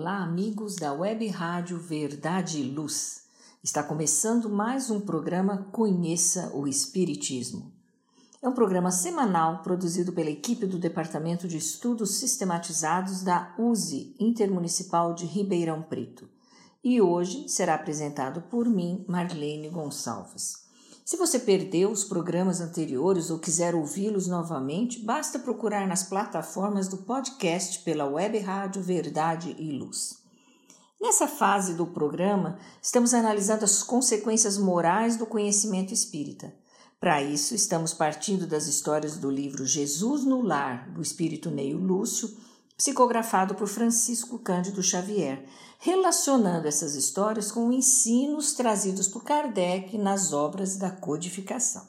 Olá, amigos da Web Rádio Verdade e Luz. Está começando mais um programa Conheça o Espiritismo. É um programa semanal produzido pela equipe do Departamento de Estudos Sistematizados da USE Intermunicipal de Ribeirão Preto. E hoje será apresentado por mim, Marlene Gonçalves. Se você perdeu os programas anteriores ou quiser ouvi-los novamente, basta procurar nas plataformas do podcast pela Web Rádio Verdade e Luz. Nessa fase do programa, estamos analisando as consequências morais do conhecimento espírita. Para isso, estamos partindo das histórias do livro Jesus no Lar, do espírito Neio Lúcio, psicografado por Francisco Cândido Xavier, relacionando essas histórias com ensinos trazidos por Kardec nas obras da codificação.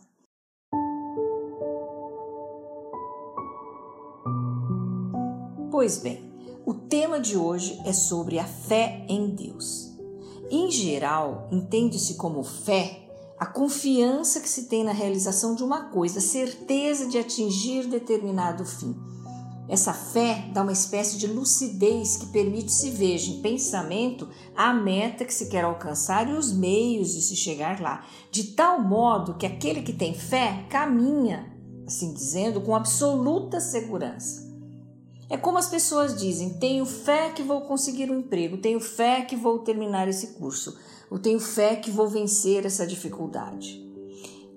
Pois bem, o tema de hoje é sobre a fé em Deus. Em geral, entende-se como fé a confiança que se tem na realização de uma coisa, a certeza de atingir determinado fim. Essa fé dá uma espécie de lucidez que permite se veja em pensamento a meta que se quer alcançar e os meios de se chegar lá, de tal modo que aquele que tem fé caminha, assim dizendo, com absoluta segurança. É como as pessoas dizem: tenho fé que vou conseguir um emprego, tenho fé que vou terminar esse curso, ou tenho fé que vou vencer essa dificuldade.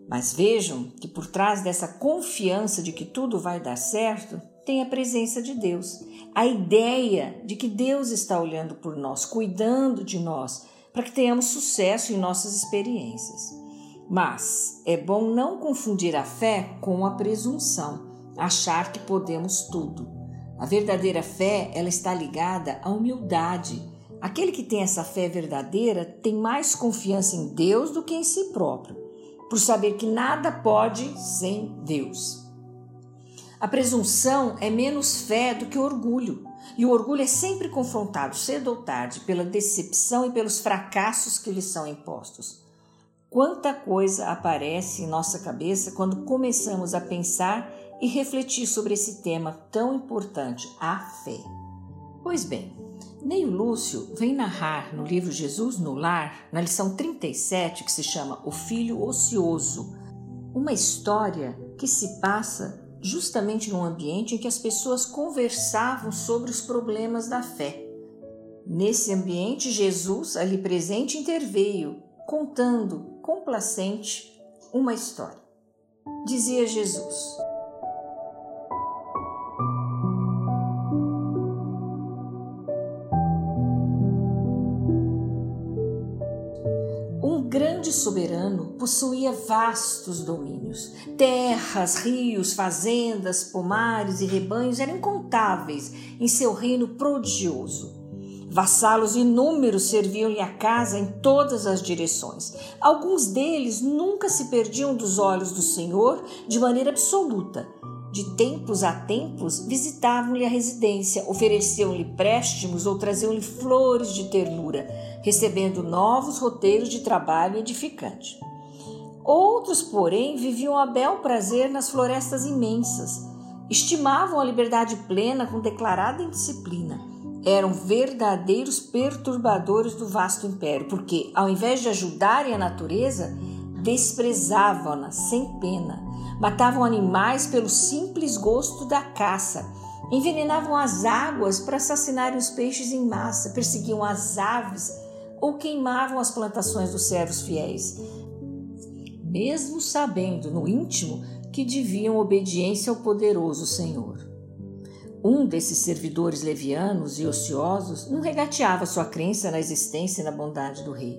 Mas vejam que por trás dessa confiança de que tudo vai dar certo, tem a presença de Deus, a ideia de que Deus está olhando por nós, cuidando de nós, para que tenhamos sucesso em nossas experiências. Mas é bom não confundir a fé com a presunção, achar que podemos tudo. A verdadeira fé, ela está ligada à humildade. Aquele que tem essa fé verdadeira tem mais confiança em Deus do que em si próprio, por saber que nada pode sem Deus. A presunção é menos fé do que o orgulho, e o orgulho é sempre confrontado, cedo ou tarde, pela decepção e pelos fracassos que lhe são impostos. Quanta coisa aparece em nossa cabeça quando começamos a pensar e refletir sobre esse tema tão importante, a fé. Pois bem, Neio Lúcio vem narrar no livro Jesus no Lar, na lição 37, que se chama O Filho Ocioso, uma história que se passa justamente num ambiente em que as pessoas conversavam sobre os problemas da fé. Nesse ambiente, Jesus, ali presente, interveio, contando, complacente, uma história. Dizia Jesus: soberano possuía vastos domínios. Terras, rios, fazendas, pomares e rebanhos eram incontáveis em seu reino prodigioso. Vassalos inúmeros serviam-lhe a casa em todas as direções. Alguns deles nunca se perdiam dos olhos do Senhor de maneira absoluta. De tempos a tempos visitavam-lhe a residência, ofereciam-lhe préstimos ou traziam-lhe flores de ternura, recebendo novos roteiros de trabalho edificante. Outros, porém, viviam a bel prazer nas florestas imensas, estimavam a liberdade plena com declarada indisciplina. Eram verdadeiros perturbadores do vasto império, porque, ao invés de ajudarem a natureza, desprezavam-na sem pena, matavam animais pelo simples gosto da caça, envenenavam as águas para assassinarem os peixes em massa, perseguiam as aves ou queimavam as plantações dos servos fiéis, mesmo sabendo no íntimo que deviam obediência ao poderoso Senhor. Um desses servidores levianos e ociosos não regateava sua crença na existência e na bondade do rei.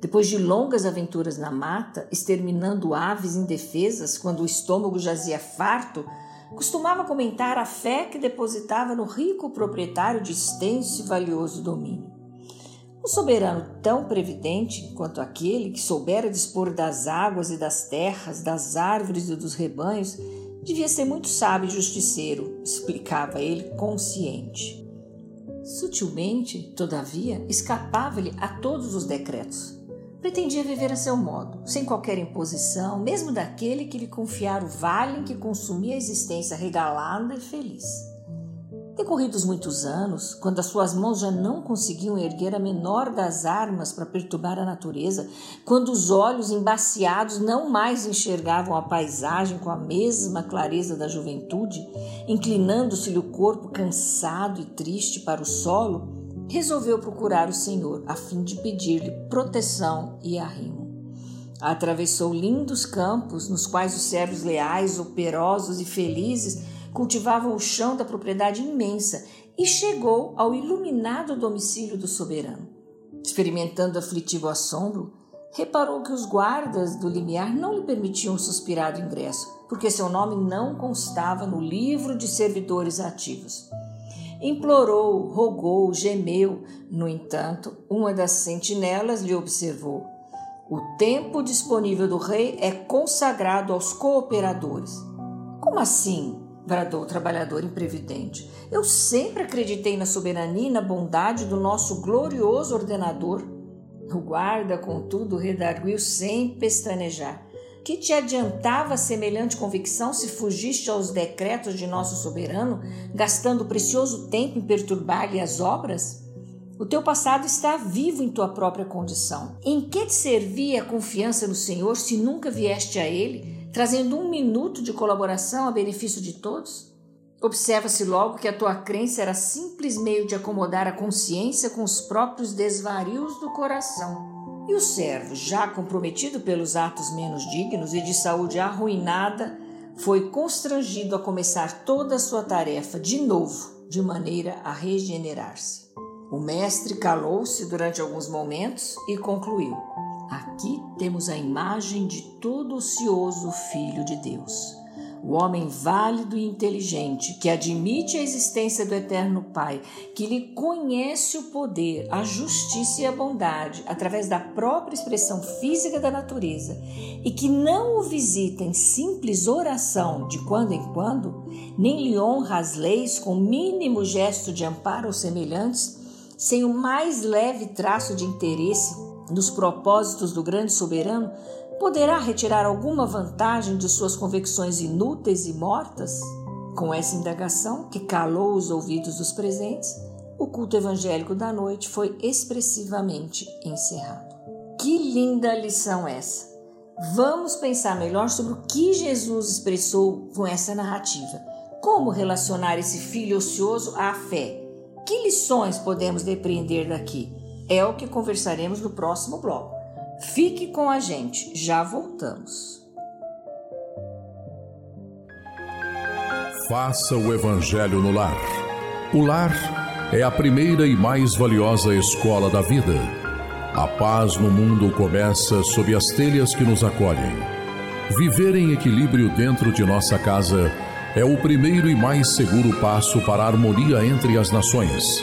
Depois de longas aventuras na mata, exterminando aves indefesas quando o estômago jazia farto, costumava comentar a fé que depositava no rico proprietário de extenso e valioso domínio. Um soberano tão previdente quanto aquele que soubera dispor das águas e das terras, das árvores e dos rebanhos, devia ser muito sábio e justiceiro, explicava ele consciente. Sutilmente, todavia, escapava-lhe a todos os decretos. Pretendia viver a seu modo, sem qualquer imposição, mesmo daquele que lhe confiara o vale em que consumia a existência regalada e feliz. Decorridos muitos anos, quando as suas mãos já não conseguiam erguer a menor das armas para perturbar a natureza, quando os olhos embaciados não mais enxergavam a paisagem com a mesma clareza da juventude, inclinando-se-lhe o corpo cansado e triste para o solo, resolveu procurar o Senhor a fim de pedir-lhe proteção e arrimo. Atravessou lindos campos nos quais os servos leais, operosos e felizes cultivavam o chão da propriedade imensa e chegou ao iluminado domicílio do soberano. Experimentando aflitivo assombro, reparou que os guardas do limiar não lhe permitiam suspirar do ingresso, porque seu nome não constava no livro de servidores ativos. Implorou, rogou, gemeu. No entanto, uma das sentinelas lhe observou: O tempo disponível do rei é consagrado aos cooperadores. Como assim? bradou o trabalhador imprevidente. Eu sempre acreditei na soberania e na bondade do nosso glorioso ordenador. O guarda, contudo, redarguiu sem pestanejar. Que te adiantava semelhante convicção se fugiste aos decretos de nosso soberano, gastando precioso tempo em perturbar-lhe as obras? O teu passado está vivo em tua própria condição. Em que te servia a confiança no Senhor se nunca vieste a Ele? trazendo um minuto de colaboração a benefício de todos? Observa-se logo que a tua crença era simples meio de acomodar a consciência com os próprios desvarios do coração. E o servo, já comprometido pelos atos menos dignos e de saúde arruinada, foi constrangido a começar toda a sua tarefa de novo, de maneira a regenerar-se. O mestre calou-se durante alguns momentos e concluiu: Aqui temos a imagem de todo ocioso Filho de Deus, o homem válido e inteligente que admite a existência do Eterno Pai, que lhe conhece o poder, a justiça e a bondade através da própria expressão física da natureza e que não o visita em simples oração de quando em quando, nem lhe honra as leis com mínimo gesto de amparo aos semelhantes, sem o mais leve traço de interesse nos propósitos do grande soberano, poderá retirar alguma vantagem de suas convicções inúteis e mortas? Com essa indagação, que calou os ouvidos dos presentes, o culto evangélico da noite foi expressivamente encerrado. Que linda lição essa! Vamos pensar melhor sobre o que Jesus expressou com essa narrativa. Como relacionar esse filho ocioso à fé? Que lições podemos depreender daqui? É o que conversaremos no próximo bloco. Fique com a gente, já voltamos. Faça o Evangelho no lar. O lar é a primeira e mais valiosa escola da vida. A paz no mundo começa sob as telhas que nos acolhem. Viver em equilíbrio dentro de nossa casa é o primeiro e mais seguro passo para a harmonia entre as nações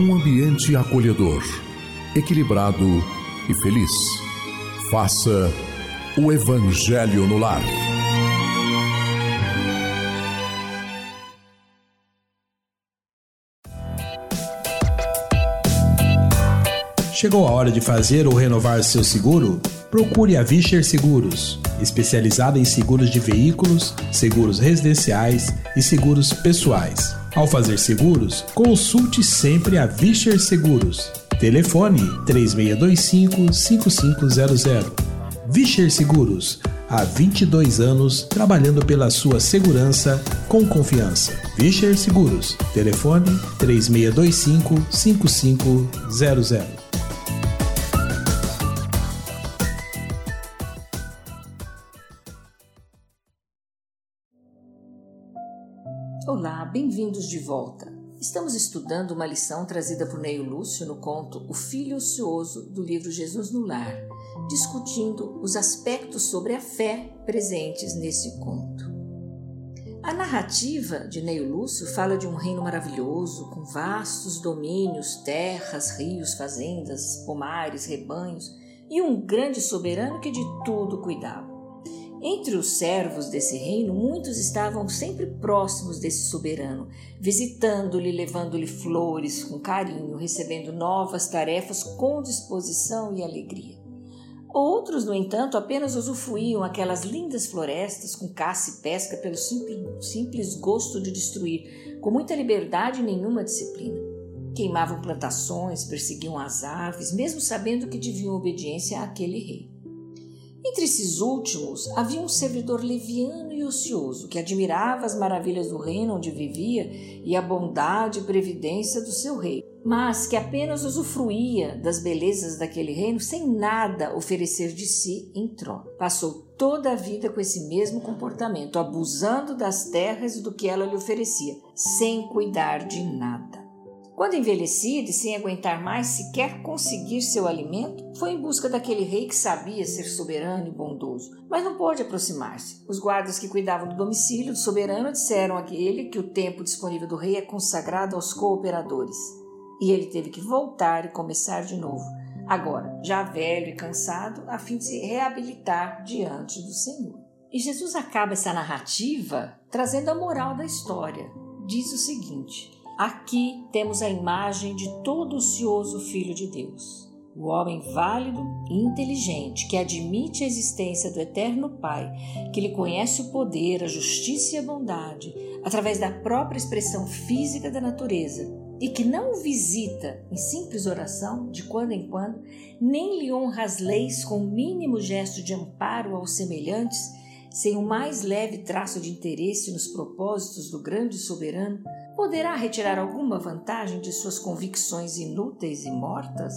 um ambiente acolhedor, equilibrado e feliz. Faça o Evangelho no Lar. Chegou a hora de fazer ou renovar seu seguro? Procure a Vischer Seguros, especializada em seguros de veículos, seguros residenciais e seguros pessoais. Ao fazer seguros, consulte sempre a Vischer Seguros. Telefone 3625 5500. Vischer Seguros há 22 anos trabalhando pela sua segurança com confiança. Vischer Seguros. Telefone 3625 bem-vindos de volta. Estamos estudando uma lição trazida por Neio Lúcio no conto O Filho Ocioso do livro Jesus no Lar, discutindo os aspectos sobre a fé presentes nesse conto. A narrativa de Neio Lúcio fala de um reino maravilhoso, com vastos domínios, terras, rios, fazendas, pomares, rebanhos e um grande soberano que de tudo cuidava. Entre os servos desse reino, muitos estavam sempre próximos desse soberano, visitando-lhe, levando-lhe flores com carinho, recebendo novas tarefas com disposição e alegria. Outros, no entanto, apenas usufruíam aquelas lindas florestas com caça e pesca pelo simples, gosto de destruir, com muita liberdade e nenhuma disciplina. Queimavam plantações, perseguiam as aves, mesmo sabendo que deviam obediência àquele rei. Entre esses últimos havia um servidor leviano e ocioso que admirava as maravilhas do reino onde vivia e a bondade e previdência do seu rei, mas que apenas usufruía das belezas daquele reino sem nada oferecer de si em troca. Passou toda a vida com esse mesmo comportamento, abusando das terras e do que ela lhe oferecia, sem cuidar de nada. Quando envelhecido e sem aguentar mais sequer conseguir seu alimento, foi em busca daquele rei que sabia ser soberano e bondoso, mas não pôde aproximar-se. Os guardas que cuidavam do domicílio do soberano disseram a ele que o tempo disponível do rei é consagrado aos cooperadores. E ele teve que voltar e começar de novo, agora já velho e cansado, a fim de se reabilitar diante do Senhor. E Jesus acaba essa narrativa trazendo a moral da história. Diz o seguinte: Aqui temos a imagem de todo ocioso Filho de Deus, o homem válido e inteligente que admite a existência do Eterno Pai, que lhe conhece o poder, a justiça e a bondade através da própria expressão física da natureza e que não o visita em simples oração de quando em quando, nem lhe honra as leis com o mínimo gesto de amparo aos semelhantes, sem o mais leve traço de interesse nos propósitos do grande soberano, poderá retirar alguma vantagem de suas convicções inúteis e mortas?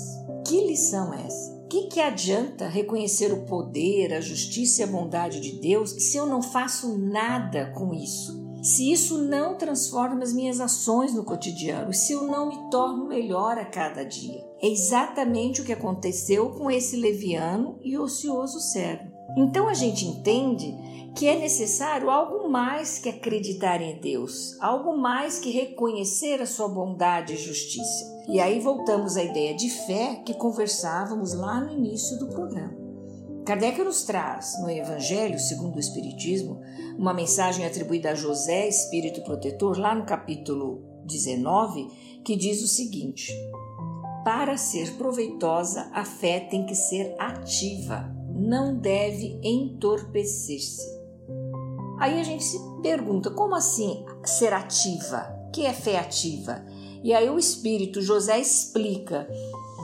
Que lição é essa? Que que adianta reconhecer o poder, a justiça e a bondade de Deus se eu não faço nada com isso? Se isso não transforma as minhas ações no cotidiano, se eu não me torno melhor a cada dia. É exatamente o que aconteceu com esse leviano e ocioso servo. Então a gente entende que é necessário algo mais que acreditar em Deus, algo mais que reconhecer a sua bondade e justiça. E aí voltamos à ideia de fé que conversávamos lá no início do programa. Kardec nos traz no Evangelho segundo o Espiritismo uma mensagem atribuída a José, espírito protetor, lá no capítulo 19, que diz o seguinte: Para ser proveitosa, a fé tem que ser ativa, não deve entorpecer-se. Aí a gente se pergunta, como assim ser ativa? O que é fé ativa? E aí o Espírito José explica,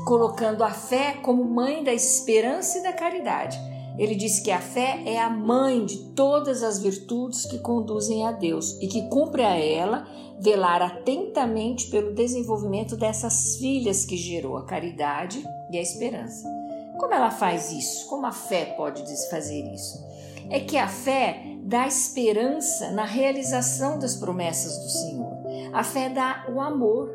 colocando a fé como mãe da esperança e da caridade. Ele diz que a fé é a mãe de todas as virtudes que conduzem a Deus e que cumpre a ela velar atentamente pelo desenvolvimento dessas filhas que gerou a caridade e a esperança. Como ela faz isso? Como a fé pode fazer isso? É que a fé dá esperança na realização das promessas do Senhor. A fé dá o amor.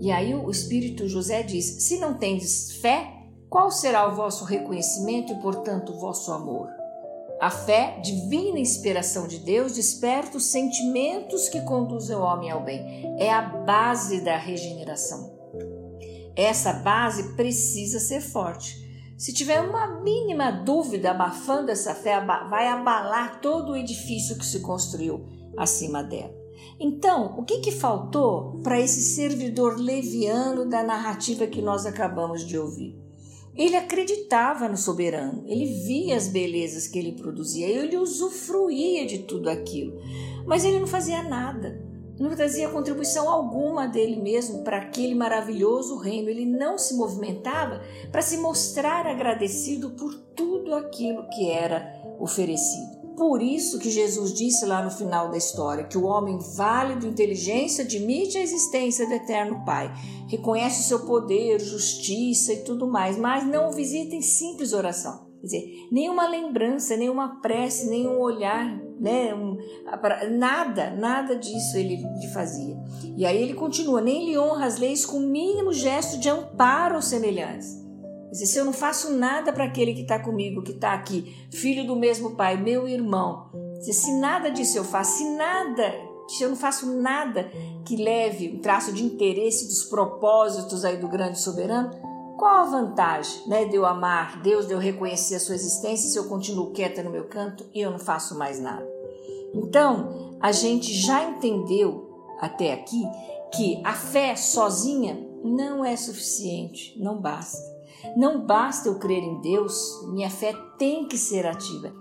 E aí o Espírito José diz: se não tendes fé, qual será o vosso reconhecimento e, portanto, o vosso amor? A fé, divina inspiração de Deus, desperta os sentimentos que conduzem o homem ao bem. É a base da regeneração. Essa base precisa ser forte. Se tiver uma mínima dúvida abafando essa fé, vai abalar todo o edifício que se construiu acima dela. Então, o que, que faltou para esse servidor leviano da narrativa que nós acabamos de ouvir? Ele acreditava no soberano, ele via as belezas que ele produzia, ele usufruía de tudo aquilo, mas ele não fazia nada, não trazia contribuição alguma dele mesmo para aquele maravilhoso reino. Ele não se movimentava para se mostrar agradecido por tudo aquilo que era oferecido. Por isso que Jesus disse lá no final da história que o homem válido, inteligência, admite a existência do eterno Pai, reconhece o seu poder, justiça e tudo mais, mas não o visita em simples oração. Quer dizer, nenhuma lembrança, nenhuma prece, nenhum olhar, né? Um, nada, nada disso ele fazia. E aí ele continua: nem lhe honra as leis com o mínimo gesto de amparo aos semelhantes se eu não faço nada para aquele que está comigo, que está aqui, filho do mesmo pai, meu irmão, se nada disso eu faço, se nada, se eu não faço nada que leve um traço de interesse dos propósitos aí do grande soberano, qual a vantagem né, de eu amar Deus, de eu reconhecer a sua existência, se eu continuo quieta no meu canto e eu não faço mais nada? Então, a gente já entendeu até aqui que a fé sozinha não é suficiente, não basta. Não basta eu crer em Deus, minha fé tem que ser ativa.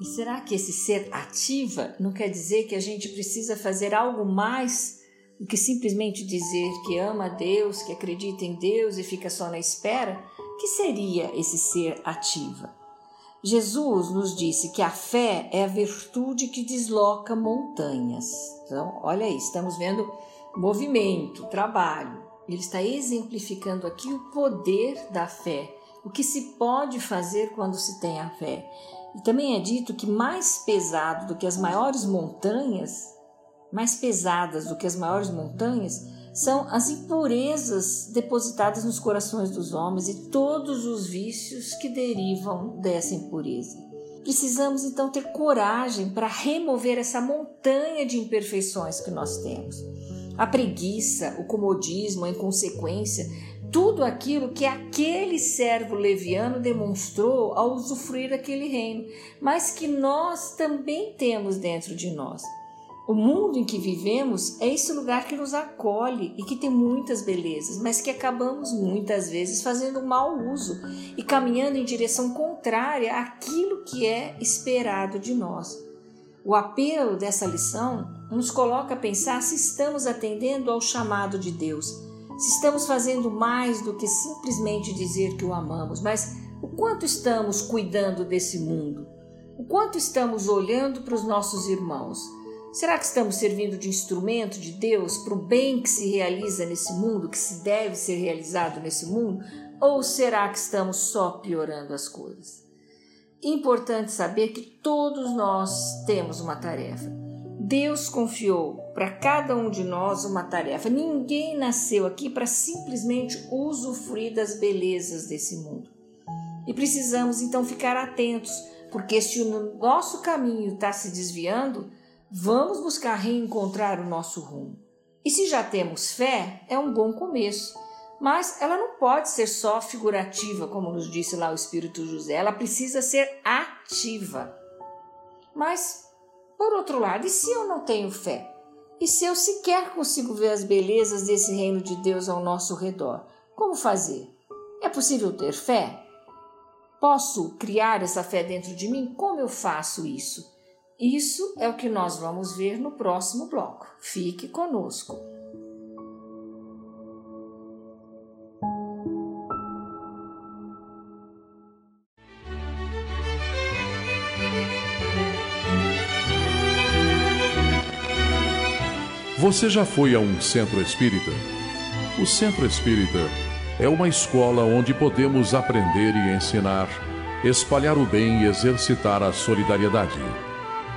E será que esse ser ativa não quer dizer que a gente precisa fazer algo mais do que simplesmente dizer que ama a Deus, que acredita em Deus e fica só na espera? que seria esse ser ativa? Jesus nos disse que a fé é a virtude que desloca montanhas. Então, olha aí, estamos vendo movimento, trabalho. Ele está exemplificando aqui o poder da fé, o que se pode fazer quando se tem a fé. E também é dito que mais pesado do que as maiores montanhas, mais pesadas do que as maiores montanhas, são as impurezas depositadas nos corações dos homens e todos os vícios que derivam dessa impureza. Precisamos então ter coragem para remover essa montanha de imperfeições que nós temos a preguiça, o comodismo, a inconsequência, tudo aquilo que aquele servo leviano demonstrou ao usufruir daquele reino, mas que nós também temos dentro de nós. O mundo em que vivemos é esse lugar que nos acolhe e que tem muitas belezas, mas que acabamos muitas vezes fazendo mau uso e caminhando em direção contrária àquilo que é esperado de nós. O apelo dessa lição nos coloca a pensar se estamos atendendo ao chamado de Deus, se estamos fazendo mais do que simplesmente dizer que o amamos, mas o quanto estamos cuidando desse mundo, o quanto estamos olhando para os nossos irmãos. Será que estamos servindo de instrumento de Deus para o bem que se realiza nesse mundo, que se deve ser realizado nesse mundo? Ou será que estamos só piorando as coisas? Importante saber que todos nós temos uma tarefa. Deus confiou para cada um de nós uma tarefa. Ninguém nasceu aqui para simplesmente usufruir das belezas desse mundo. E precisamos então ficar atentos, porque se o nosso caminho está se desviando, vamos buscar reencontrar o nosso rumo. E se já temos fé, é um bom começo mas ela não pode ser só figurativa, como nos disse lá o Espírito José, ela precisa ser ativa. Mas, por outro lado, e se eu não tenho fé? E se eu sequer consigo ver as belezas desse reino de Deus ao nosso redor? Como fazer? É possível ter fé? Posso criar essa fé dentro de mim? Como eu faço isso? Isso é o que nós vamos ver no próximo bloco. Fique conosco. Você já foi a um centro espírita? O centro espírita é uma escola onde podemos aprender e ensinar, espalhar o bem e exercitar a solidariedade.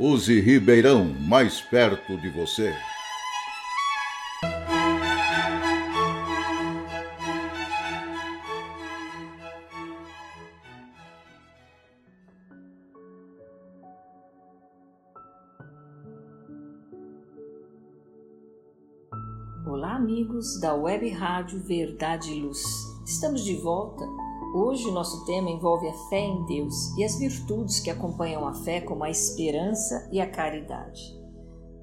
Use Ribeirão mais perto de você. Olá, amigos da Web Rádio Verdade e Luz. Estamos de volta. Hoje o nosso tema envolve a fé em Deus e as virtudes que acompanham a fé, como a esperança e a caridade.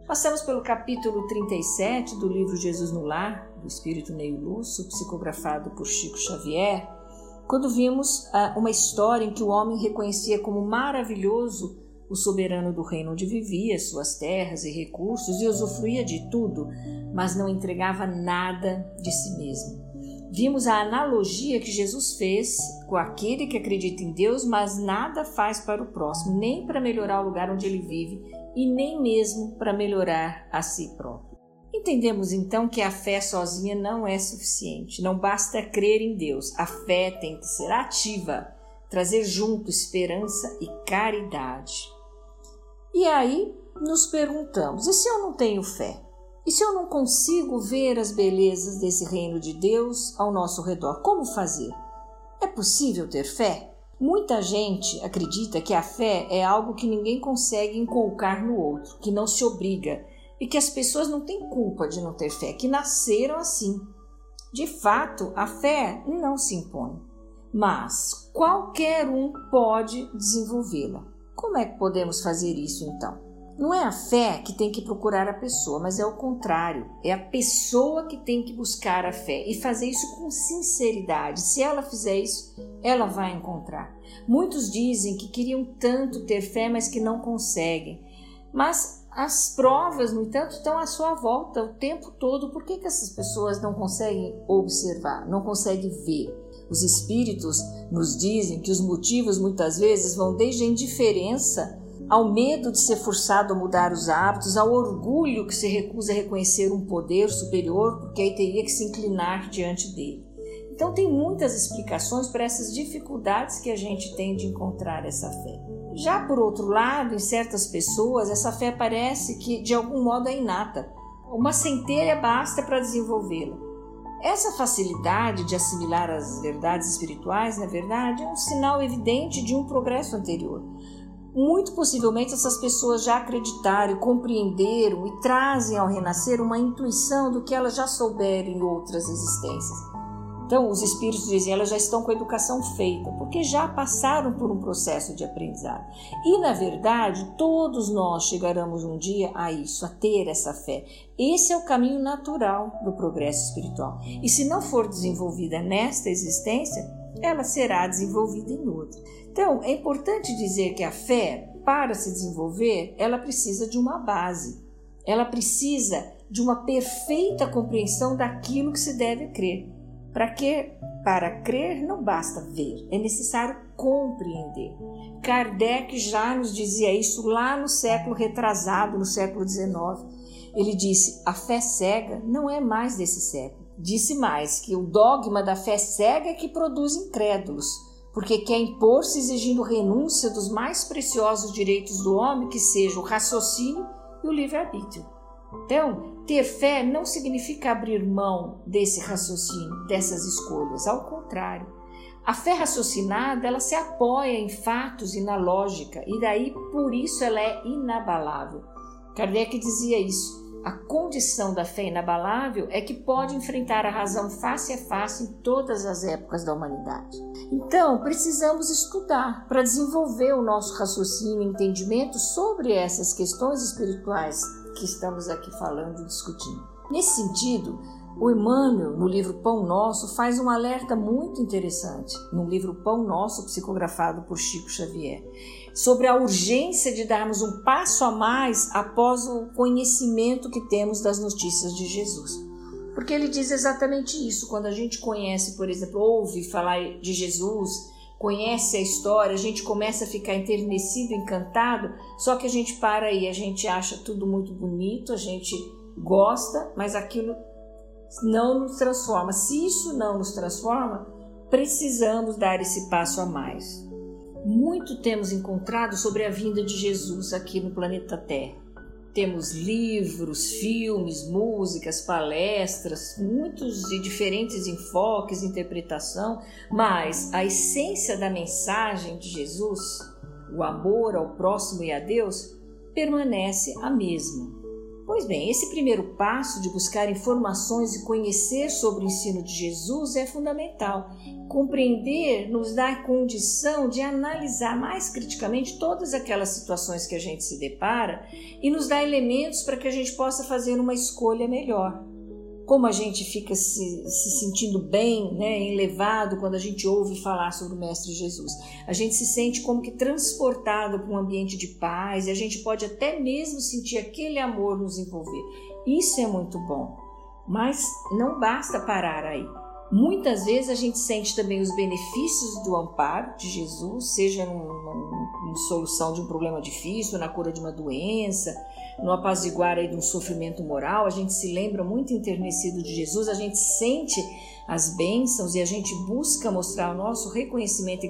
Passamos pelo capítulo 37 do livro Jesus no Lar, do Espírito Neil Lúcio, psicografado por Chico Xavier, quando vimos ah, uma história em que o homem reconhecia como maravilhoso o soberano do reino onde vivia, suas terras e recursos, e usufruía de tudo, mas não entregava nada de si mesmo. Vimos a analogia que Jesus fez com aquele que acredita em Deus, mas nada faz para o próximo, nem para melhorar o lugar onde ele vive e nem mesmo para melhorar a si próprio. Entendemos então que a fé sozinha não é suficiente, não basta crer em Deus, a fé tem que ser ativa, trazer junto esperança e caridade. E aí nos perguntamos: e se eu não tenho fé? E se eu não consigo ver as belezas desse reino de Deus ao nosso redor, como fazer? É possível ter fé? Muita gente acredita que a fé é algo que ninguém consegue inculcar no outro, que não se obriga e que as pessoas não têm culpa de não ter fé, que nasceram assim. De fato, a fé não se impõe, mas qualquer um pode desenvolvê-la. Como é que podemos fazer isso então? Não é a fé que tem que procurar a pessoa, mas é o contrário. É a pessoa que tem que buscar a fé e fazer isso com sinceridade. Se ela fizer isso, ela vai encontrar. Muitos dizem que queriam tanto ter fé, mas que não conseguem. Mas as provas, no entanto, estão à sua volta o tempo todo. Por que, que essas pessoas não conseguem observar, não conseguem ver? Os espíritos nos dizem que os motivos muitas vezes vão desde a indiferença ao medo de ser forçado a mudar os hábitos, ao orgulho que se recusa a reconhecer um poder superior, porque aí teria que se inclinar diante dele. Então, tem muitas explicações para essas dificuldades que a gente tem de encontrar essa fé. Já por outro lado, em certas pessoas, essa fé parece que de algum modo é inata. Uma centelha basta para desenvolvê-la. Essa facilidade de assimilar as verdades espirituais, na verdade, é um sinal evidente de um progresso anterior. Muito possivelmente essas pessoas já acreditaram, compreenderam e trazem ao renascer uma intuição do que elas já souberam em outras existências. Então, os espíritos dizem, elas já estão com a educação feita, porque já passaram por um processo de aprendizado. E, na verdade, todos nós chegaremos um dia a isso, a ter essa fé. Esse é o caminho natural do progresso espiritual. E se não for desenvolvida nesta existência, ela será desenvolvida em outra. Então, é importante dizer que a fé, para se desenvolver, ela precisa de uma base. Ela precisa de uma perfeita compreensão daquilo que se deve crer. Para que para crer não basta ver, é necessário compreender. Kardec já nos dizia isso lá no século retrasado, no século XIX. Ele disse: a fé cega não é mais desse século. Disse mais que o dogma da fé cega é que produz incrédulos, porque quer impor-se exigindo renúncia dos mais preciosos direitos do homem, que seja o raciocínio e o livre-arbítrio. Então, ter fé não significa abrir mão desse raciocínio, dessas escolhas, ao contrário. A fé raciocinada, ela se apoia em fatos e na lógica, e daí por isso ela é inabalável. Kardec dizia isso. A condição da fé inabalável é que pode enfrentar a razão face a face em todas as épocas da humanidade. Então, precisamos estudar para desenvolver o nosso raciocínio e entendimento sobre essas questões espirituais que estamos aqui falando e discutindo. Nesse sentido, o Emmanuel, no livro Pão Nosso, faz um alerta muito interessante, no livro Pão Nosso, psicografado por Chico Xavier. Sobre a urgência de darmos um passo a mais após o conhecimento que temos das notícias de Jesus. Porque ele diz exatamente isso. Quando a gente conhece, por exemplo, ouve falar de Jesus, conhece a história, a gente começa a ficar enternecido, encantado, só que a gente para aí, a gente acha tudo muito bonito, a gente gosta, mas aquilo não nos transforma. Se isso não nos transforma, precisamos dar esse passo a mais. Muito temos encontrado sobre a vinda de Jesus aqui no planeta Terra. Temos livros, filmes, músicas, palestras, muitos e diferentes enfoques, interpretação, mas a essência da mensagem de Jesus, o amor ao próximo e a Deus, permanece a mesma. Pois bem, esse primeiro passo de buscar informações e conhecer sobre o ensino de Jesus é fundamental. Compreender nos dá condição de analisar mais criticamente todas aquelas situações que a gente se depara e nos dá elementos para que a gente possa fazer uma escolha melhor como a gente fica se, se, sentindo bem, né, elevado quando a gente ouve falar sobre o Mestre Jesus. A gente se sente como que transportado para um ambiente de paz e a gente pode até mesmo sentir aquele amor nos envolver. Isso é muito bom, mas não basta parar aí. Muitas vezes a gente sente também os benefícios do amparo de Jesus, seja numa solução de um problema difícil, na cura de uma doença, no apaziguar aí de um sofrimento moral, a gente se lembra muito enternecido de Jesus, a gente sente as bênçãos e a gente busca mostrar o nosso reconhecimento e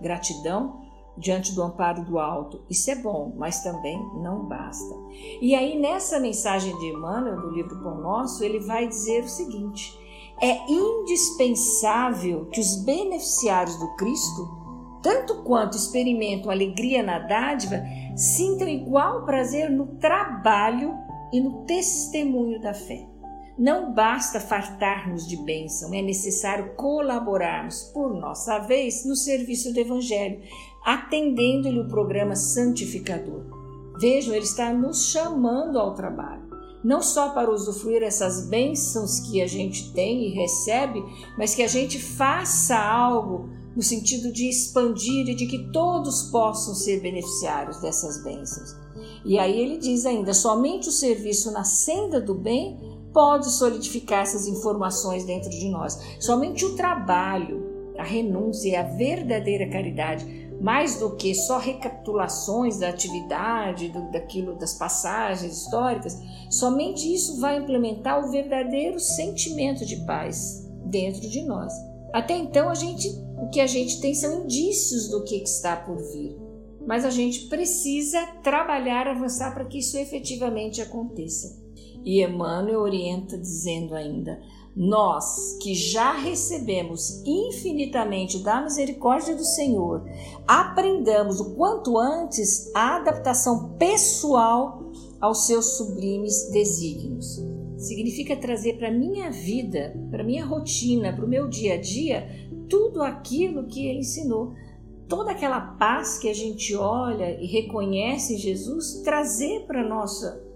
gratidão diante do amparo do alto. Isso é bom, mas também não basta. E aí, nessa mensagem de Emmanuel, do livro Pão Nosso, ele vai dizer o seguinte: é indispensável que os beneficiários do Cristo tanto quanto experimentam alegria na dádiva, sintam igual prazer no trabalho e no testemunho da fé. Não basta fartar-nos de bênção, é necessário colaborarmos, por nossa vez, no serviço do Evangelho, atendendo-lhe o programa santificador. Vejam, ele está nos chamando ao trabalho, não só para usufruir essas bênçãos que a gente tem e recebe, mas que a gente faça algo no sentido de expandir e de que todos possam ser beneficiários dessas bênçãos. E aí ele diz ainda: somente o serviço na senda do bem pode solidificar essas informações dentro de nós. Somente o trabalho, a renúncia e a verdadeira caridade, mais do que só recapitulações da atividade, do, daquilo, das passagens históricas, somente isso vai implementar o verdadeiro sentimento de paz dentro de nós. Até então a gente o que a gente tem são indícios do que está por vir. Mas a gente precisa trabalhar, avançar para que isso efetivamente aconteça. E Emmanuel orienta dizendo ainda: nós que já recebemos infinitamente da misericórdia do Senhor, aprendamos o quanto antes a adaptação pessoal aos seus sublimes desígnios. Significa trazer para minha vida, para minha rotina, para o meu dia a dia, tudo aquilo que ele ensinou. Toda aquela paz que a gente olha e reconhece em Jesus, trazer para nossa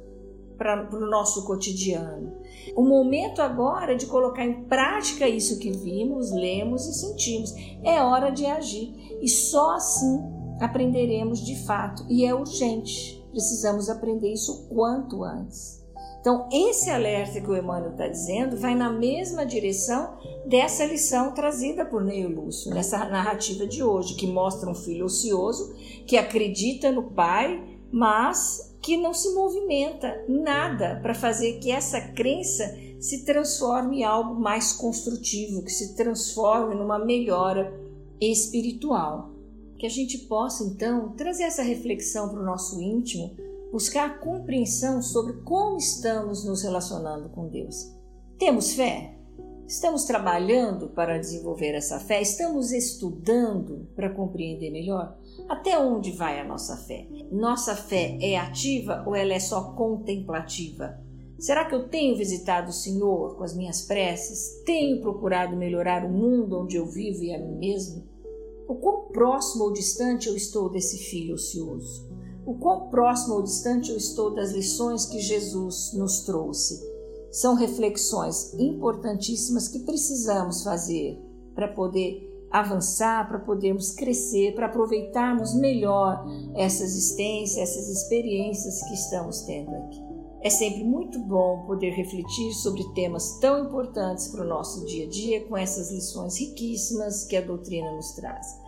para o nosso cotidiano. O momento agora de colocar em prática isso que vimos, lemos e sentimos. É hora de agir e só assim aprenderemos de fato. E é urgente, precisamos aprender isso o quanto antes. Então, esse alerta que o Emmanuel está dizendo vai na mesma direção dessa lição trazida por Neil Lúcio, nessa narrativa de hoje, que mostra um filho ocioso que acredita no pai, mas que não se movimenta nada para fazer que essa crença se transforme em algo mais construtivo, que se transforme numa melhora espiritual. Que a gente possa então trazer essa reflexão para o nosso íntimo buscar compreensão sobre como estamos nos relacionando com Deus. Temos fé? Estamos trabalhando para desenvolver essa fé? Estamos estudando para compreender melhor? Até onde vai a nossa fé? Nossa fé é ativa ou ela é só contemplativa? Será que eu tenho visitado o Senhor com as minhas preces? Tenho procurado melhorar o mundo onde eu vivo e a mim mesmo? O quão próximo ou distante eu estou desse filho ocioso? O quão próximo ou distante eu estou das lições que Jesus nos trouxe. São reflexões importantíssimas que precisamos fazer para poder avançar, para podermos crescer, para aproveitarmos melhor essa existência, essas experiências que estamos tendo aqui. É sempre muito bom poder refletir sobre temas tão importantes para o nosso dia a dia com essas lições riquíssimas que a doutrina nos traz.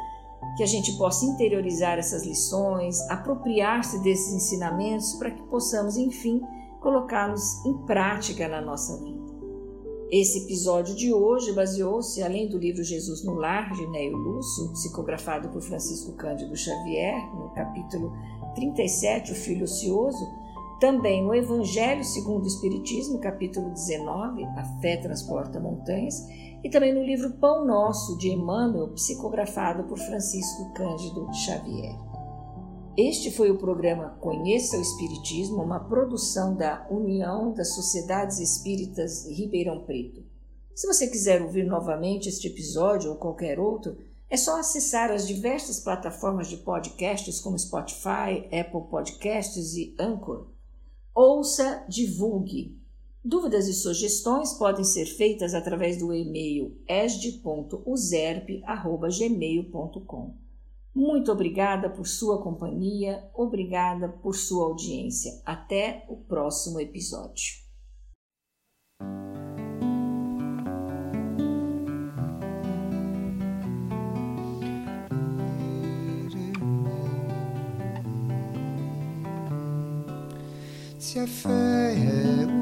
Que a gente possa interiorizar essas lições, apropriar-se desses ensinamentos para que possamos, enfim, colocá-los em prática na nossa vida. Esse episódio de hoje baseou-se, além do livro Jesus no Lar, de Neio Lúcio, psicografado por Francisco Cândido Xavier, no capítulo 37, O Filho Ocioso, também no Evangelho segundo o Espiritismo, capítulo 19, A Fé Transporta Montanhas, e também no livro Pão Nosso, de Emmanuel, psicografado por Francisco Cândido Xavier. Este foi o programa Conheça o Espiritismo, uma produção da União das Sociedades Espíritas Ribeirão Preto. Se você quiser ouvir novamente este episódio ou qualquer outro, é só acessar as diversas plataformas de podcasts como Spotify, Apple Podcasts e Anchor. Ouça, divulgue. Dúvidas e sugestões podem ser feitas através do e-mail esd.userp.gmail.com. Muito obrigada por sua companhia, obrigada por sua audiência. Até o próximo episódio. Se a fé é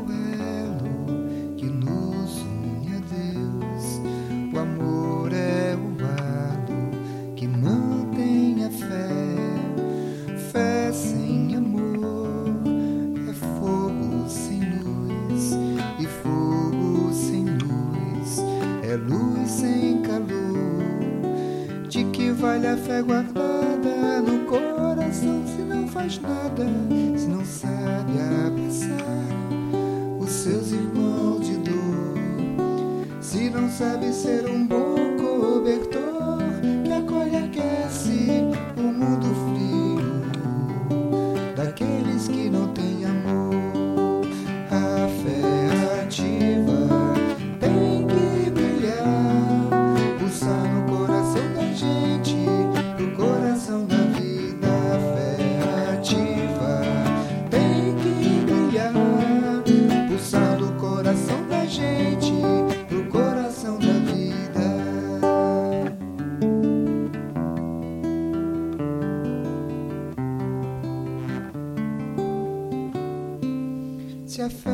vale Se a